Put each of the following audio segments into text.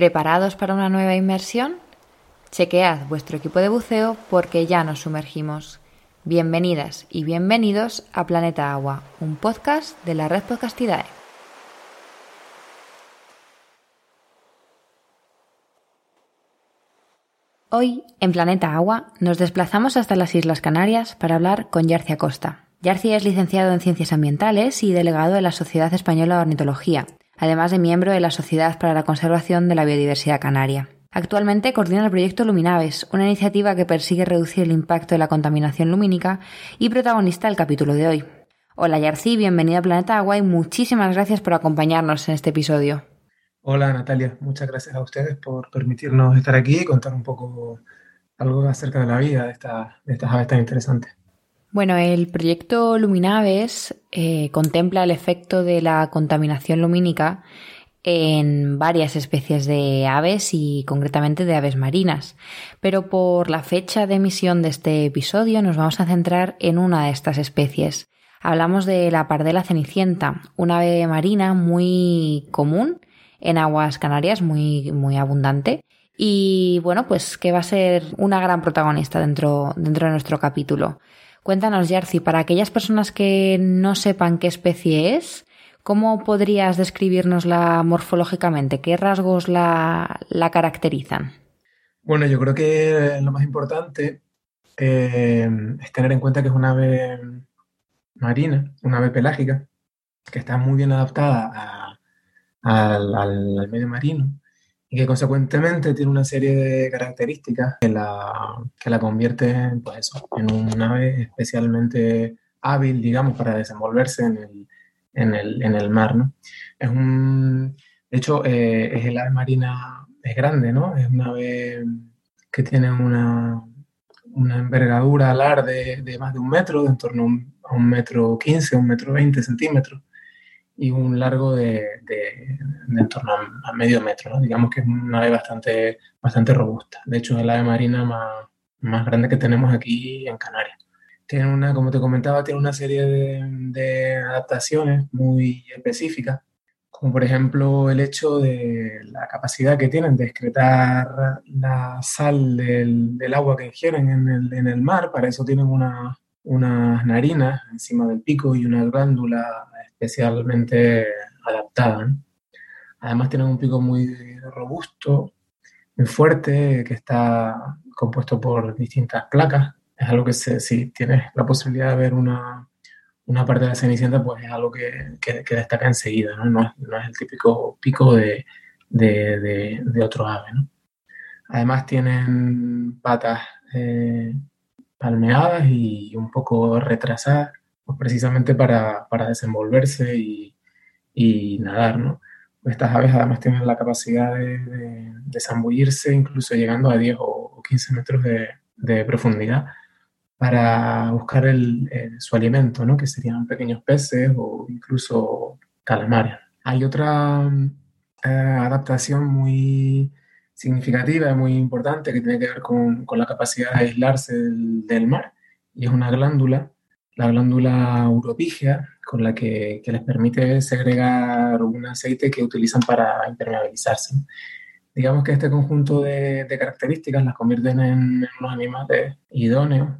¿Preparados para una nueva inmersión? Chequead vuestro equipo de buceo porque ya nos sumergimos. Bienvenidas y bienvenidos a Planeta Agua, un podcast de la red Podcastidae. Hoy, en Planeta Agua, nos desplazamos hasta las Islas Canarias para hablar con Yarcia Costa. Yarcia es licenciado en Ciencias Ambientales y delegado de la Sociedad Española de Ornitología, además de miembro de la Sociedad para la Conservación de la Biodiversidad Canaria. Actualmente coordina el proyecto Luminaves, una iniciativa que persigue reducir el impacto de la contaminación lumínica y protagonista del capítulo de hoy. Hola Yarci, bienvenida a Planeta Agua y muchísimas gracias por acompañarnos en este episodio. Hola Natalia, muchas gracias a ustedes por permitirnos estar aquí y contar un poco algo acerca de la vida de, de estas aves tan interesantes. Bueno, el proyecto Luminaves eh, contempla el efecto de la contaminación lumínica en varias especies de aves y concretamente de aves marinas. Pero por la fecha de emisión de este episodio nos vamos a centrar en una de estas especies. Hablamos de la pardela cenicienta, una ave marina muy común en aguas canarias, muy, muy abundante. Y bueno, pues que va a ser una gran protagonista dentro, dentro de nuestro capítulo. Cuéntanos, Yarci, para aquellas personas que no sepan qué especie es, ¿cómo podrías describirnosla morfológicamente? ¿Qué rasgos la, caracterizan? Bueno, yo creo que lo más importante eh, es tener en cuenta que es una ave marina, una ave pelágica, que está muy bien adaptada al medio marino y que consecuentemente tiene una serie de características que la, que la convierten pues en un ave especialmente hábil, digamos, para desenvolverse en el, en el, en el mar. ¿no? Es un, de hecho, eh, es el ave marina, es grande, ¿no? Es una ave que tiene una, una envergadura alar de, de, más de un metro, de en torno a un metro quince, un metro veinte centímetros y un largo de, de, en torno a, medio metro. Digamos que es una ave bastante, bastante robusta. De hecho, es el ave marina más, más grande que tenemos aquí en Canarias. Tiene una, como te comentaba, tiene una serie de, de adaptaciones muy específicas, como por ejemplo el hecho de la capacidad que tienen de excretar la sal del, del agua que ingieren en el, en el mar. Para eso tienen una, unas narinas encima del pico y una glándula especialmente adaptada. Además tienen un pico muy robusto, muy fuerte, que está compuesto por distintas placas. Es algo que si tienes la posibilidad de ver una, una parte de la cenicienta, pues es algo que, que, destaca enseguida, ¿no? No no es, el típico pico de, de, de, otro ave, Además tienen patas eh, palmeadas y un poco retrasadas, pues precisamente para, para desenvolverse y, y, nadar, ¿no? Estas aves además tienen la capacidad de, de, zambullirse incluso llegando a 10 o 15 metros de, de profundidad para buscar el, su alimento, ¿no? que serían pequeños peces o incluso calamares. Hay otra eh, adaptación muy significativa y muy importante que tiene que ver con, con la capacidad de aislarse del, mar y es una glándula, la glándula uropígea, con la que, les permite segregar un aceite que utilizan para impermeabilizarse. Digamos que este conjunto de, características las convierten en, unos animales idóneos,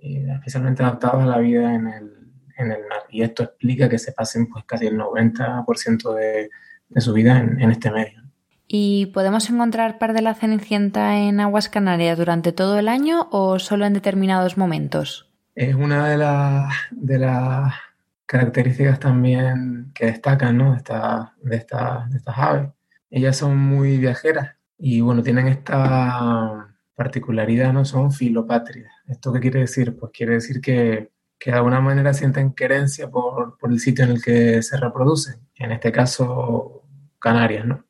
eh, especialmente adaptados a la vida en el, en el mar. Y esto explica que se pasen pues, casi el 90% de, de su vida en, en este medio. ¿Y podemos encontrar par de la cenicienta en aguas canarias durante todo el año o solo en determinados momentos? Es una de, de las características también que destacan ¿no? de, esta, de, esta, de estas aves. Ellas son muy viajeras y bueno, tienen esta particularidad, ¿no? Son filopátridas. ¿Esto qué quiere decir? Pues quiere decir que, que de alguna manera sienten querencia por, por el sitio en el que se reproducen. En este caso, Canarias, ¿no?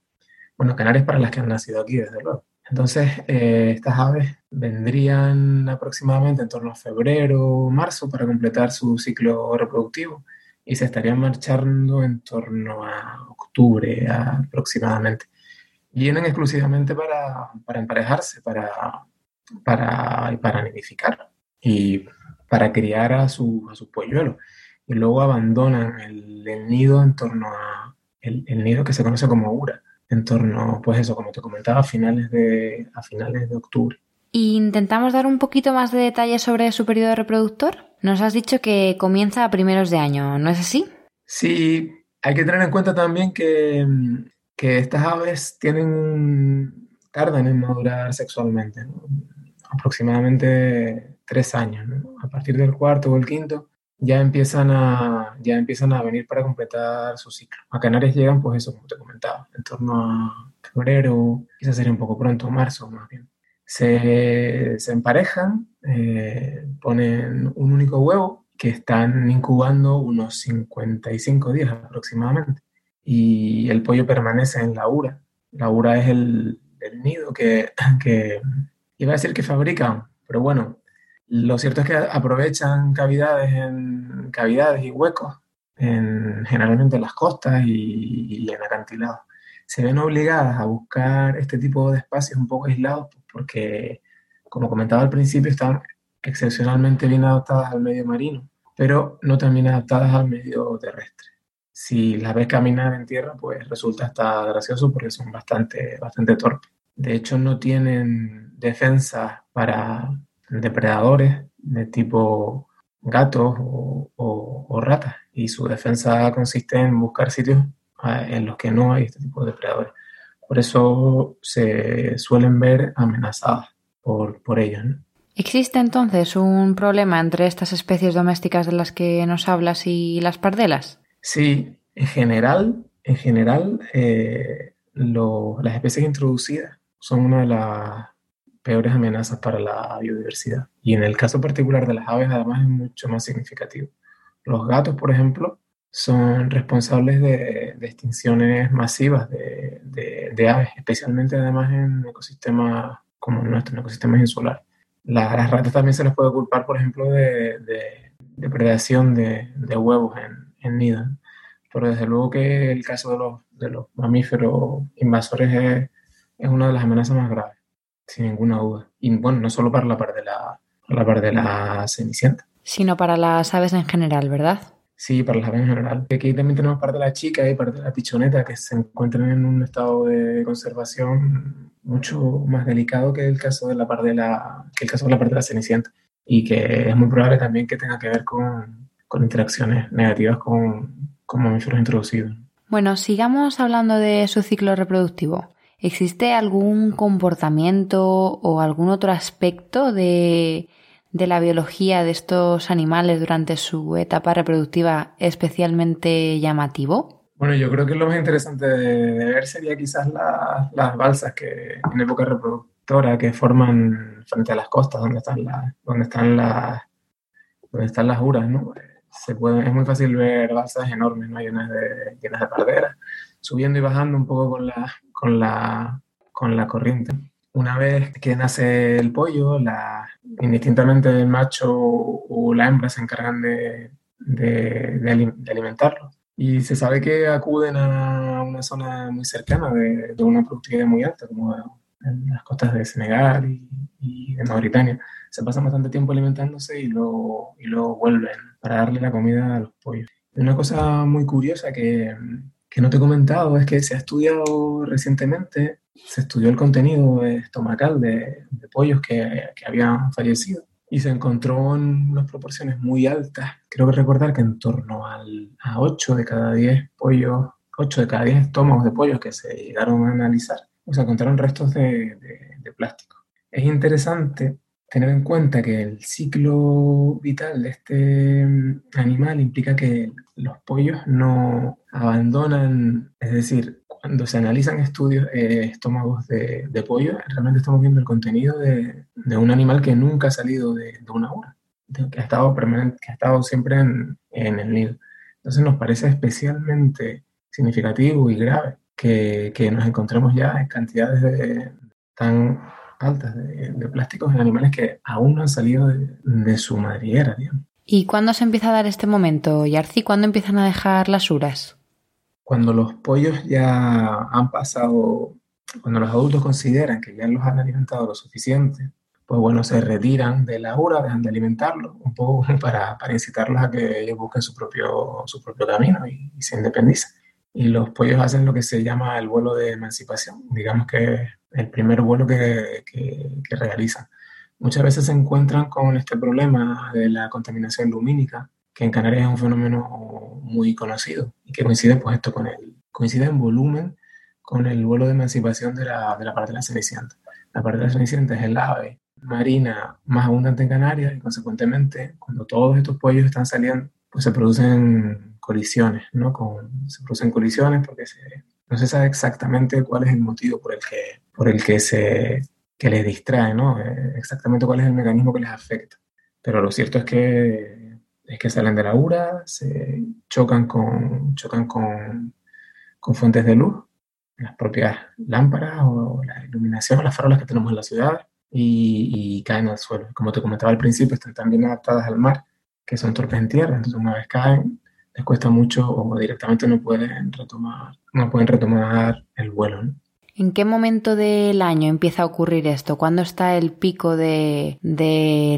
bueno, Canarias para las que han nacido aquí, desde luego. Entonces, eh, estas aves vendrían aproximadamente en torno a febrero o marzo para completar su ciclo reproductivo y se estarían marchando en torno a octubre aproximadamente. Vienen exclusivamente para, para emparejarse, para, para, para nidificar y para criar a, su, a sus polluelos. Y luego abandonan el, nido en torno a el, el nido que se conoce como ura en torno, pues eso, como te comentaba, a finales de, a finales de octubre. intentamos dar un poquito más de detalles sobre su periodo reproductor. Nos has dicho que comienza a primeros de año, ¿no es así? Sí, hay que tener en cuenta también que, que estas aves tienen tardan en madurar sexualmente, aproximadamente tres años. A partir del cuarto o el quinto ya empiezan a, ya empiezan a venir para completar su ciclo. A Canarias llegan, pues eso, como te comentaba, en torno a febrero, quizás sería un poco pronto, marzo más bien. Se, se emparejan, eh, ponen un único huevo que están incubando unos 55 días aproximadamente. Y el pollo permanece en la ura. La ura es el, el nido que, que, iba a decir que fabrican, pero bueno, lo cierto es que aprovechan cavidades, en, cavidades y huecos, en, generalmente en las costas y, en acantilados. Se ven obligadas a buscar este tipo de espacios un poco aislados porque, como comentaba al principio, están excepcionalmente bien adaptadas al medio marino, pero no tan bien adaptadas al medio terrestre. Si las ves caminar en tierra, pues resulta hasta gracioso porque son bastante, bastante torpes. De hecho, no tienen defensa para depredadores de tipo gatos o, ratas y su defensa consiste en buscar sitios ah, en los que no hay este tipo de depredadores. Por eso se suelen ver amenazadas por, por ellos. ¿Existe entonces un problema entre estas especies domésticas de las que nos hablas y las pardelas? Sí, en general, en general eh, las especies introducidas son una de las peores amenazas para la biodiversidad. Y en el caso particular de las aves, además, es mucho más significativo. Los gatos, por ejemplo, son responsables de, extinciones masivas de, aves, especialmente además en ecosistemas como nuestro, en ecosistemas insulares. las ratas también se les puede culpar, por ejemplo, de, depredación de, huevos en, en nidos. Pero desde luego que el caso de los, de los mamíferos invasores es, es una de las amenazas más graves sin ninguna duda. Y bueno, no solo para la parte de la, la parte de la cenicienta. Sino para las aves en general, ¿verdad? Sí, para las aves en general. Aquí también tenemos parte de la chica y parte de la pichoneta que se encuentran en un estado de conservación mucho más delicado que el caso de la parte de la, que el caso de la parte de la cenicienta. Y que es muy probable también que tenga que ver con, con interacciones negativas con, con mamíferos introducidos. Bueno, sigamos hablando de su ciclo reproductivo. ¿Existe algún comportamiento o algún otro aspecto de, la biología de estos animales durante su etapa reproductiva especialmente llamativo? Bueno, yo creo que lo más interesante de, ver sería quizás las balsas que en época reproductora que forman frente a las costas donde están las donde están las donde están las uras, ¿no? Se puede, es muy fácil ver balsas enormes, ¿no? llenas de llenas de parderas, subiendo y bajando un poco con la con la, con la corriente. Una vez que nace el pollo, la, indistintamente el macho o la hembra se encargan de, de, alimentarlo. Y se sabe que acuden a una zona muy cercana de, una productividad muy alta, como en las costas de Senegal y, de Mauritania. Se pasan bastante tiempo alimentándose y luego, y luego vuelven para darle la comida a los pollos. Una cosa muy curiosa que, que no te he comentado es que se ha estudiado recientemente, se estudió el contenido estomacal de, pollos que, que, habían fallecido y se encontró en unas proporciones muy altas. Creo que recordar que en torno al, a 8 de cada 10 pollos, 8 de cada 10 estómagos de pollos que se llegaron a analizar, se encontraron restos de, de plástico. Es interesante tener en cuenta que el ciclo vital de este mm, animal implica que los pollos no abandonan, es decir, cuando se analizan estudios eh, estómagos de, pollo, realmente estamos viendo el contenido de, un animal que nunca ha salido de, una hora, que ha estado, permanente, que ha estado siempre en, el nido. Entonces nos parece especialmente significativo y grave que, que nos encontremos ya en cantidades tan altas de, plásticos en animales que aún no han salido de, su madriguera, ¿Y cuándo se empieza a dar este momento, Yarci? ¿Cuándo empiezan a dejar las uras? Cuando los pollos ya han pasado, cuando los adultos consideran que ya los han alimentado lo suficiente, pues bueno, se retiran de la ura, dejan de alimentarlos, un poco para, para incitarlos a que ellos busquen su propio, su propio camino y, se independicen. Y los pollos hacen lo que se llama el vuelo de emancipación, digamos que el primer vuelo que, que, que realizan. Muchas veces se encuentran con este problema de la contaminación lumínica, que en Canarias es un fenómeno muy conocido y que coincide pues esto con el, coincide en volumen con el vuelo de emancipación de la, de la parte de la cenicienta. La parte de la cenicienta es el ave marina más abundante en Canarias y consecuentemente cuando todos estos pollos están saliendo, pues se producen colisiones, ¿no? Se producen colisiones porque no se sabe exactamente cuál es el motivo por el que, por el que se que les distrae, ¿no? Eh, exactamente cuál es el mecanismo que les afecta. Pero lo cierto es que, es que salen de la URA, se chocan con, chocan con, con fuentes de luz, las propias lámparas o la iluminación, las farolas que tenemos en la ciudad, y, caen al suelo. Como te comentaba al principio, están también adaptadas al mar, que son torpes en tierra, entonces una vez caen, les cuesta mucho o directamente no pueden retomar, no pueden retomar el vuelo. ¿En qué momento del año empieza a ocurrir esto? ¿Cuándo está el pico de,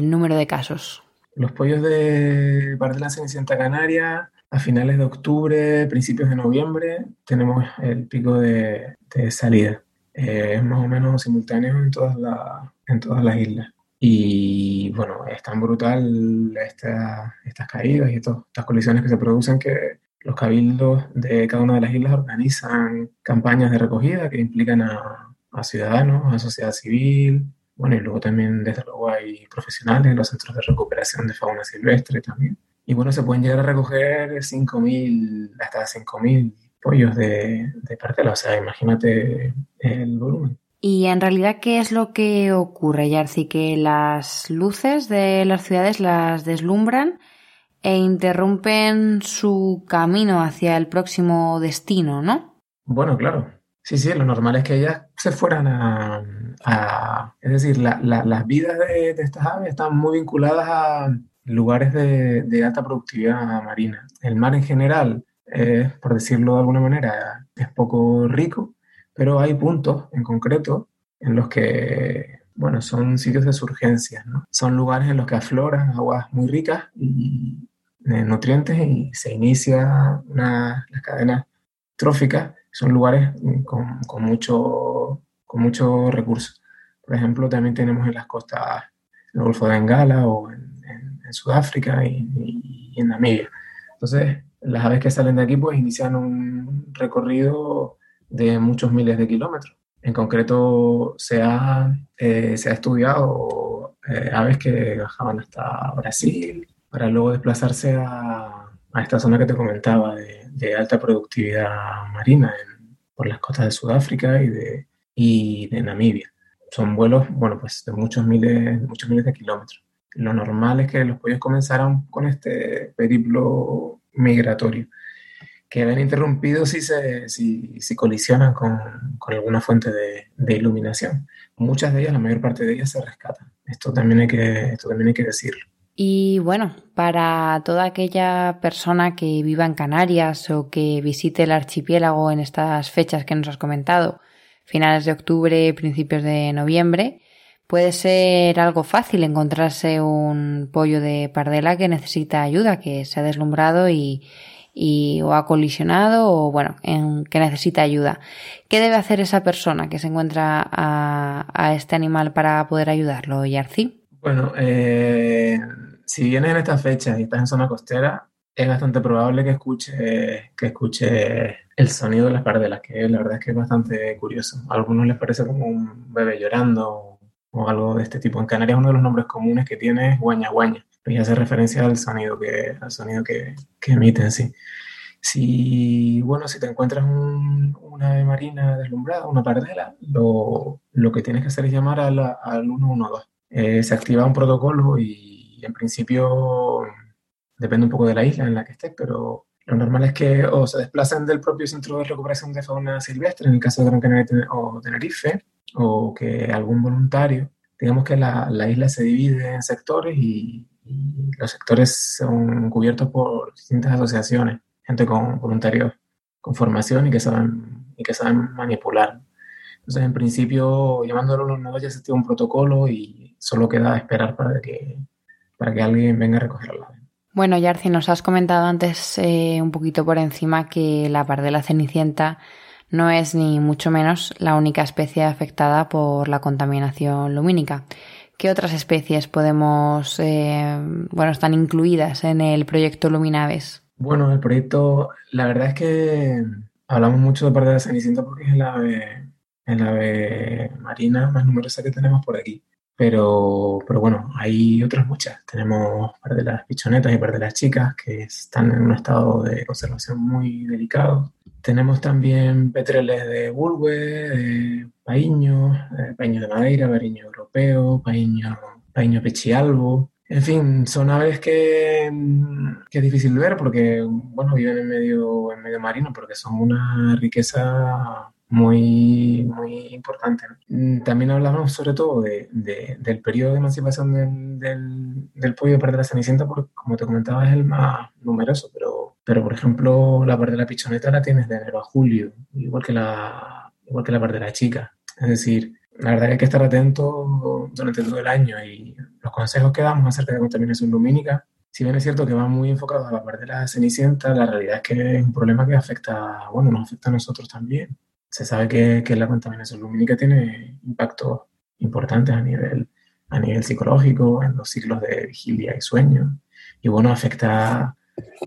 número de casos? Los pollos de la Cenicienta Canaria, a finales de octubre, principios de noviembre, tenemos el pico de, salida. Es más o menos simultáneo en todas, en todas las islas. Y bueno, es tan brutal estas caídas y estas colisiones que se producen que los cabildos de cada una de las islas organizan campañas de recogida que implican a, ciudadanos, a sociedad civil, bueno, y luego también desde luego hay profesionales en los centros de recuperación de fauna silvestre también. Y bueno, se pueden llegar a recoger 5.000, hasta 5.000 pollos de, de parcela, o sea, imagínate el volumen. Y en realidad, ¿qué es lo que ocurre, Yarci? Que las luces de las ciudades las deslumbran e interrumpen su camino hacia el próximo destino, ¿no? Bueno, claro. Sí, sí, lo normal es que ellas se fueran a... es decir, las vidas de, estas aves están muy vinculadas a lugares de, de alta productividad marina. El mar en general, por decirlo de alguna manera, es poco rico pero hay puntos en concreto en los que, bueno, son sitios de surgencia, ¿no? Son lugares en los que afloran aguas muy ricas y de nutrientes y se inicia una, las cadenas tróficas. Son lugares con, con mucho, con mucho recursos. Por ejemplo, también tenemos en las costas del Golfo de Bengala o en, Sudáfrica y, y, en Namibia. Entonces, las aves que salen de aquí pues inician un recorrido de muchos miles de kilómetros. En concreto, se ha, eh, se ha estudiado eh, aves que bajaban hasta Brasil para luego desplazarse a, a esta zona que te comentaba de, alta productividad marina por las costas de Sudáfrica y de, y de Namibia. Son vuelos, bueno, pues de muchos miles, muchos miles de kilómetros. Lo normal es que los pollos comenzaran con este periplo migratorio que ven interrumpidos si, se, si, si colisionan con, con, alguna fuente de, de, iluminación. Muchas de ellas, la mayor parte de ellas, se rescatan. Esto también hay que, esto también hay que decirlo. Y bueno, para toda aquella persona que viva en Canarias o que visite el archipiélago en estas fechas que nos has comentado, finales de octubre, principios de noviembre, puede ser algo fácil encontrarse un pollo de pardela que necesita ayuda, que se ha deslumbrado y, y o ha colisionado o bueno, en que necesita ayuda. ¿Qué debe hacer esa persona que se encuentra a, este animal para poder ayudarlo, Yarci? Bueno, eh, si vienes en esta fecha y estás en zona costera, es bastante probable que escuche, que escuche el sonido de las pardelas, que la verdad es que es bastante curioso. A algunos les parece como un bebé llorando o algo de este tipo. En Canarias uno de los nombres comunes que tiene es guaña guaña y hace referencia al sonido que, al sonido que, que emiten, sí. Si, bueno, si te encuentras un, una ave marina deslumbrada, una pardela, lo, lo, que tienes que hacer es llamar al, al 112. Eh, se activa un protocolo y en principio depende un poco de la isla en la que estés, pero lo normal es que o se desplacen del propio centro de recuperación de fauna silvestre, en el caso de Gran Canaria o Tenerife, o que algún voluntario, digamos que la, la isla se divide en sectores y, los sectores son cubiertos por distintas asociaciones, gente con voluntarios con formación y que saben, y que saben manipular. Entonces, en principio, llamándolo a los nodos ya un protocolo y solo queda esperar para que, para que alguien venga a recoger la ave. Bueno, Yarci, nos has comentado antes eh, un poquito por encima que la pardela cenicienta no es ni mucho menos la única especie afectada por la contaminación lumínica. ¿Qué otras especies podemos, eh, bueno, están incluidas en el proyecto Luminaves? Bueno, el proyecto, la verdad es que hablamos mucho de pardela cenicienta porque es el ave, el ave marina más numerosa que tenemos por aquí. Pero, pero bueno, hay otras muchas. Tenemos par de las pichonetas y par de las chicas que están en un estado de conservación muy delicado. Tenemos también petreles de bulbe, de paíño, paíño de madera, paíño europeo, paíño, paíño pechialbo. En fin, son aves que, que, es difícil ver porque, bueno, viven en medio, en medio marino porque son una riqueza muy, muy importante. Mm, también hablamos sobre todo de, del periodo de emancipación del, del, del pollo de la cenicienta, porque como te comentaba es el más numeroso, pero, pero por ejemplo la parte de la pichoneta la tienes de enero a julio, igual que la, igual que la parte de la chica. Es decir, la verdad que hay que estar atento durante todo el año y los consejos que damos acerca de contaminación lumínica, si bien es cierto que van muy enfocados a la parte de la cenicienta, la realidad es que es un problema que afecta, bueno, nos afecta a nosotros también se sabe que, que, la contaminación lumínica tiene impactos importantes a nivel, a nivel psicológico, en los ciclos de vigilia y sueño. Y bueno, afecta,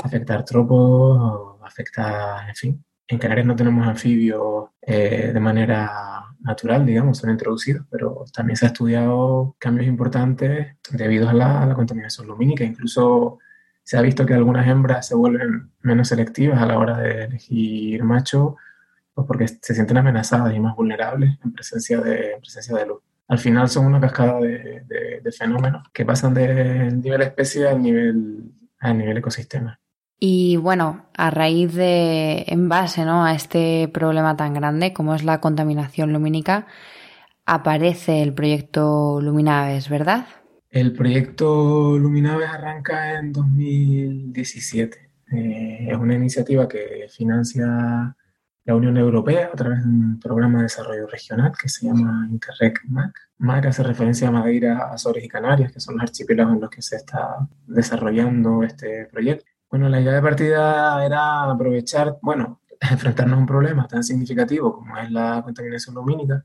afecta artrópodos, afecta, en fin. En Canarias no tenemos anfibios eh, de manera natural, digamos, son introducidos, pero también se ha estudiado cambios importantes debido a la, a la contaminación lumínica. Incluso se ha visto que algunas hembras se vuelven menos selectivas a la hora de elegir macho pues porque se sienten amenazadas y más vulnerables en presencia de, presencia de luz. Al final son una cascada de, de, fenómenos que pasan del nivel especie al nivel, al nivel ecosistema. Y bueno, a raíz de, en base ¿no? a este problema tan grande como es la contaminación lumínica, aparece el proyecto Luminaves, ¿verdad? El proyecto Luminaves arranca en 2017. Eh, es una iniciativa que financia la Unión Europea a través de un programa de desarrollo regional que se llama Interreg MAC. MAC hace referencia a Madeira, Azores y Canarias, que son los archipiélagos en los que se está desarrollando este proyecto. Bueno, la idea de partida era aprovechar, bueno, enfrentarnos a un problema tan significativo como es la contaminación lumínica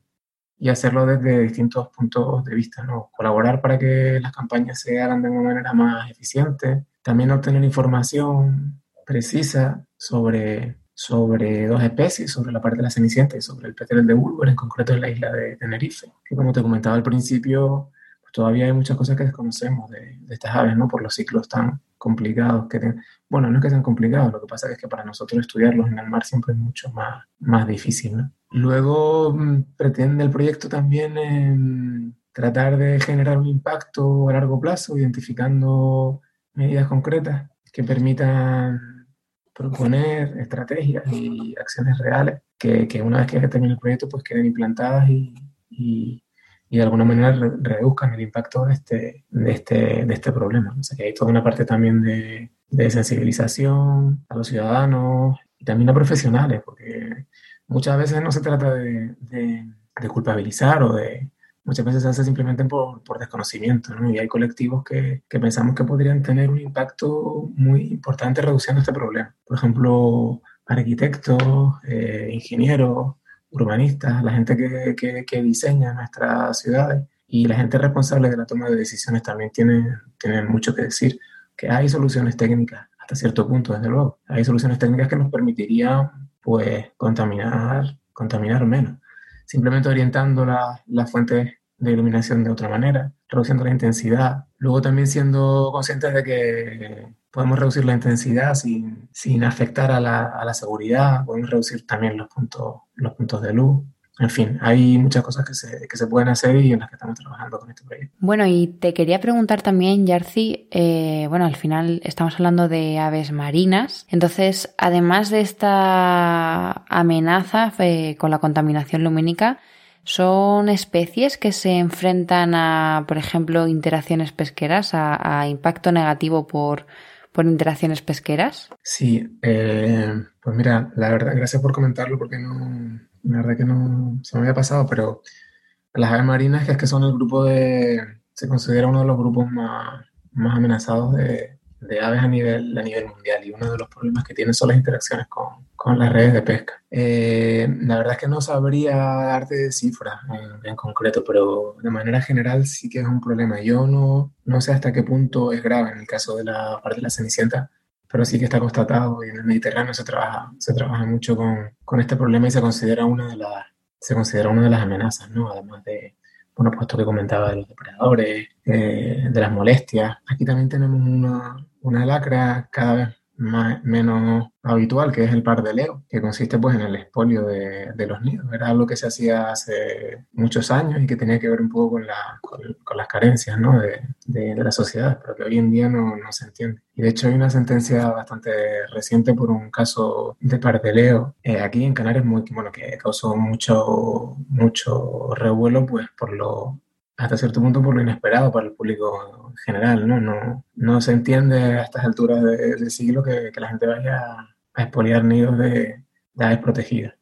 y hacerlo desde distintos puntos de vista, ¿no? Colaborar para que las campañas se hagan de una manera más eficiente, también obtener información precisa sobre sobre dos especies, sobre la parte de la cenicienta y sobre el petrel de Bulwer, en concreto en la isla de Tenerife, que como te comentaba al principio, pues todavía hay muchas cosas que desconocemos de, estas aves, ¿no? Por los ciclos tan complicados que tienen. Bueno, no es que sean complicados, lo que pasa es que para nosotros estudiarlos en el mar siempre es mucho más, más difícil. Luego mm, pretende el proyecto también em, tratar de generar un impacto a largo plazo, identificando medidas concretas que permitan proponer estrategias y acciones reales que, que una vez que termine el proyecto pues queden implantadas y, y, y de alguna manera reduzcan el impacto de este, de este, de este problema. O sea que hay toda una parte también de, de sensibilización a los ciudadanos y también a profesionales, porque muchas veces no se trata de, de, de culpabilizar o de, muchas veces se hace simplemente por, por desconocimiento, ¿no? Y hay colectivos que, que, pensamos que podrían tener un impacto muy importante reduciendo este problema. Por ejemplo, arquitectos, eh, ingenieros, urbanistas, la gente que, que, que, diseña nuestras ciudades y la gente responsable de la toma de decisiones también tienen, tienen mucho que decir, que hay soluciones técnicas hasta cierto punto, desde luego. Hay soluciones técnicas que nos permitirían, pues, contaminar, contaminar menos simplemente orientando las fuentes de iluminación de otra manera, reduciendo la intensidad. Luego también siendo conscientes de que podemos reducir la intensidad sin, sin afectar a la, a la, seguridad, podemos reducir también los puntos, los puntos de luz. En fin, hay muchas cosas que se, que se pueden hacer y en las que estamos trabajando con este proyecto. Bueno, y te quería preguntar también, Yarci, eh, bueno, al final estamos hablando de aves marinas, entonces, además de esta amenaza eh, con la contaminación lumínica, ¿son especies que se enfrentan a, por ejemplo, interacciones pesqueras, a, a impacto negativo por, por interacciones pesqueras? Sí, eh, pues mira, la verdad, gracias por comentarlo porque no la verdad que no se me había pasado, pero las aves marinas, que es que son el grupo de, se considera uno de los grupos más, más amenazados de, de aves a nivel, a nivel mundial y uno de los problemas que tienen son las interacciones con, con las redes de pesca. Eh, la verdad es que no sabría darte cifras en, en, concreto, pero de manera general sí que es un problema. Yo no, no sé hasta qué punto es grave en el caso de la parte de la cenicienta, pero sí que está constatado y en el Mediterráneo se trabaja, se trabaja mucho con, con este problema y se considera una de las se considera una de las amenazas, ¿no? Además de, bueno, pues esto que comentaba de los depredadores, eh, de las molestias. Aquí también tenemos una, una lacra cada vez menos habitual, que es el par de leo, que consiste pues en el expolio de, los nidos. Era algo que se hacía hace muchos años y que tenía que ver un poco con, la, con, con las carencias ¿no? de, la sociedad, pero que hoy en día no, no, se entiende. Y de hecho hay una sentencia bastante reciente por un caso de pardeleo eh, aquí en Canarias muy, bueno, que causó mucho, mucho revuelo pues por lo hasta cierto punto por lo inesperado para el público en general, ¿no? No, no se entiende a estas alturas de, del siglo que, que, la gente vaya a, expoliar nidos de, de, aves protegidas.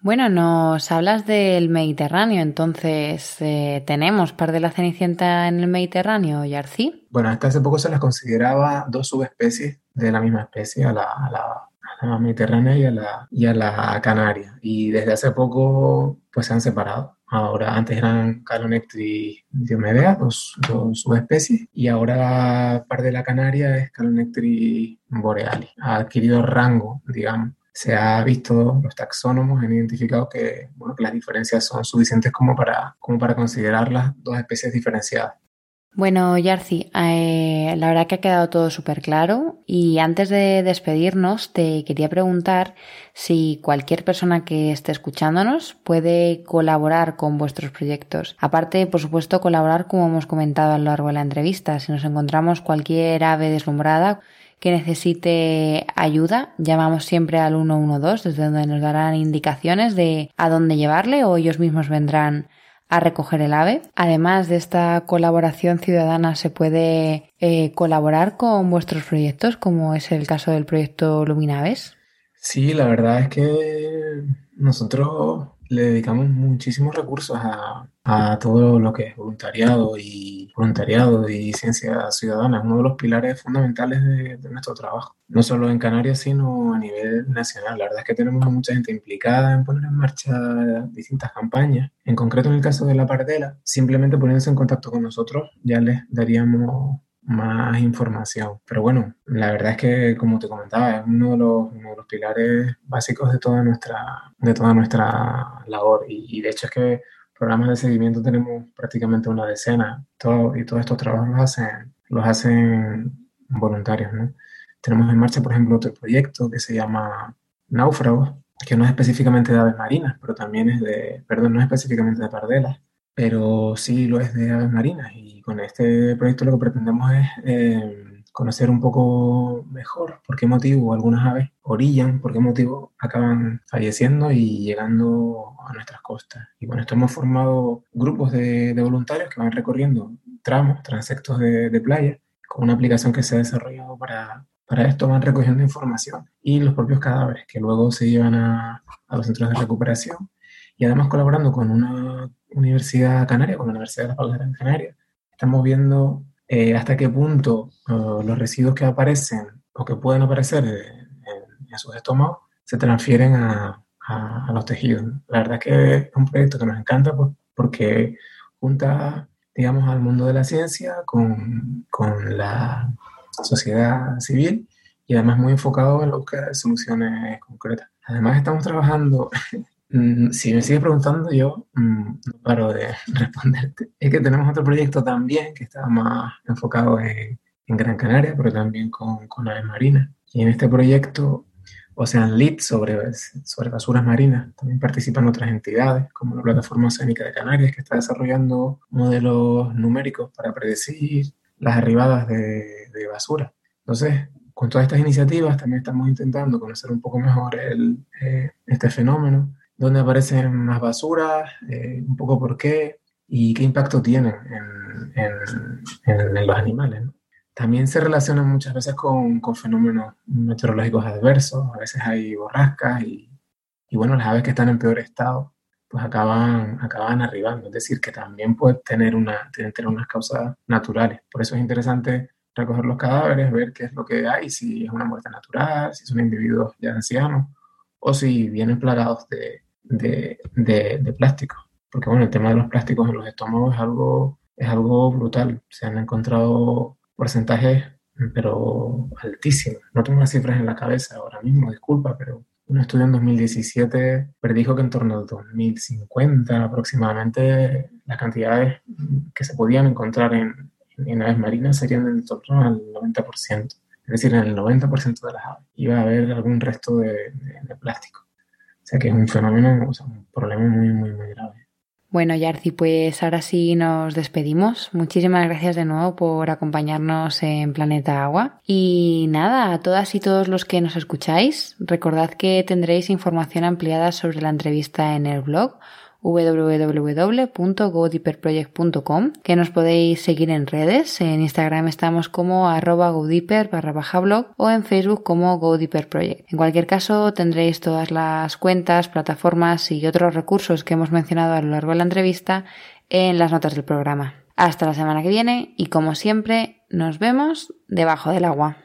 Bueno, nos hablas del Mediterráneo, entonces, eh, ¿tenemos par de la cenicienta en el Mediterráneo, Yarcí? Bueno, hasta hace poco se las consideraba dos subespecies de la misma especie, a la, a la, la mediterránea y a la, y a la canaria. Y desde hace poco, pues se han separado. Ahora, antes eran Calonectri diomedea, dos, dos, subespecies, y ahora parte de la canaria es Calonectri borealis. Ha adquirido rango, digamos. Se ha visto, los taxónomos han identificado que, bueno, que las diferencias son suficientes como para, como para considerarlas dos especies diferenciadas. Bueno, Yarci, eh, la verdad que ha quedado todo súper claro y antes de despedirnos te quería preguntar si cualquier persona que esté escuchándonos puede colaborar con vuestros proyectos. Aparte, por supuesto, colaborar como hemos comentado a lo largo de la entrevista. Si nos encontramos cualquier ave deslumbrada que necesite ayuda, llamamos siempre al 112 desde donde nos darán indicaciones de a dónde llevarle o ellos mismos vendrán a recoger el ave. Además de esta colaboración ciudadana, se puede eh, colaborar con vuestros proyectos, como es el caso del proyecto Luminaves. Sí, la verdad es que nosotros le dedicamos muchísimos recursos a, a, todo lo que es voluntariado y voluntariado y ciencia ciudadana. Es uno de los pilares fundamentales de, de, nuestro trabajo, no solo en Canarias, sino a nivel nacional. La verdad es que tenemos a mucha gente implicada en poner en marcha distintas campañas. En concreto, en el caso de la Pardela, simplemente poniéndose en contacto con nosotros, ya les daríamos más información. Pero bueno, la verdad es que, como te comentaba, es uno de los, uno de los pilares básicos de toda nuestra, de toda nuestra labor. Y, y, de hecho es que programas de seguimiento tenemos prácticamente una decena todo, y todos estos trabajos los hacen, los hacen voluntarios. ¿no? Tenemos en marcha, por ejemplo, otro proyecto que se llama Náufragos, que no es específicamente de aves marinas, pero también es de, perdón, no es específicamente de pardelas, pero sí lo es de aves marinas. Y con este proyecto lo que pretendemos es eh, conocer un poco mejor por qué motivo algunas aves orillan, por qué motivo acaban falleciendo y llegando a nuestras costas. Y con esto hemos formado grupos de, de voluntarios que van recorriendo tramos, transectos de, de playa, con una aplicación que se ha desarrollado para, para esto van recogiendo información y los propios cadáveres que luego se llevan a, a los centros de recuperación y además colaborando con una universidad canaria, con la Universidad de las Palmas de Canarias, estamos viendo eh, hasta qué punto uh, los residuos que aparecen o que pueden aparecer en, en sus estómagos se transfieren a, a, a, los tejidos. La verdad es que es un proyecto que nos encanta pues, porque junta, digamos, al mundo de la ciencia con, con la sociedad civil y además muy enfocado en la búsqueda de soluciones concretas. Además estamos trabajando si me sigues preguntando, yo mmm, no paro de responderte. Es que tenemos otro proyecto también que está más enfocado en, en Gran Canaria, pero también con, con aves marinas. Y en este proyecto, Ocean Lead sobre, sobre basuras marinas, también participan otras entidades, como la Plataforma Oceánica de Canarias, que está desarrollando modelos numéricos para predecir las arribadas de, de basura. Entonces, con todas estas iniciativas también estamos intentando conocer un poco mejor el, eh, este fenómeno dónde aparecen más basuras, eh, un poco por qué y qué impacto tienen en, en, en, en los animales. ¿no? También se relacionan muchas veces con, con, fenómenos meteorológicos adversos, a veces hay borrascas y, y, bueno, las aves que están en peor estado pues acaban, acaban arribando, es decir, que también puede tener, una, tener unas causas naturales. Por eso es interesante recoger los cadáveres, ver qué es lo que hay, si es una muerte natural, si son individuos ya ancianos o si vienen plagados de, de, de, plástico. Porque bueno, el tema de los plásticos en los estómagos es algo, es algo brutal. Se han encontrado porcentajes, pero altísimos. No tengo las cifras en la cabeza ahora mismo, disculpa, pero un estudio en 2017 predijo que en torno al 2050 aproximadamente las cantidades que se podían encontrar en, en aves marinas serían en torno al 90%. Es decir, en el 90% de las aves iba a haber algún resto de, plástico. O sea que es un fenómeno, o sea, un problema muy, muy, muy grave. Bueno, Yarci, pues ahora sí nos despedimos. Muchísimas gracias de nuevo por acompañarnos en Planeta Agua. Y nada, a todas y todos los que nos escucháis, recordad que tendréis información ampliada sobre la entrevista en el blog www.godeeperproject.com, que nos podéis seguir en redes. En Instagram estamos como arroba godeeper barra baja o en Facebook como GoDeeperProject. En cualquier caso, tendréis todas las cuentas, plataformas y otros recursos que hemos mencionado a lo largo de la entrevista en las notas del programa. Hasta la semana que viene y como siempre, nos vemos debajo del agua.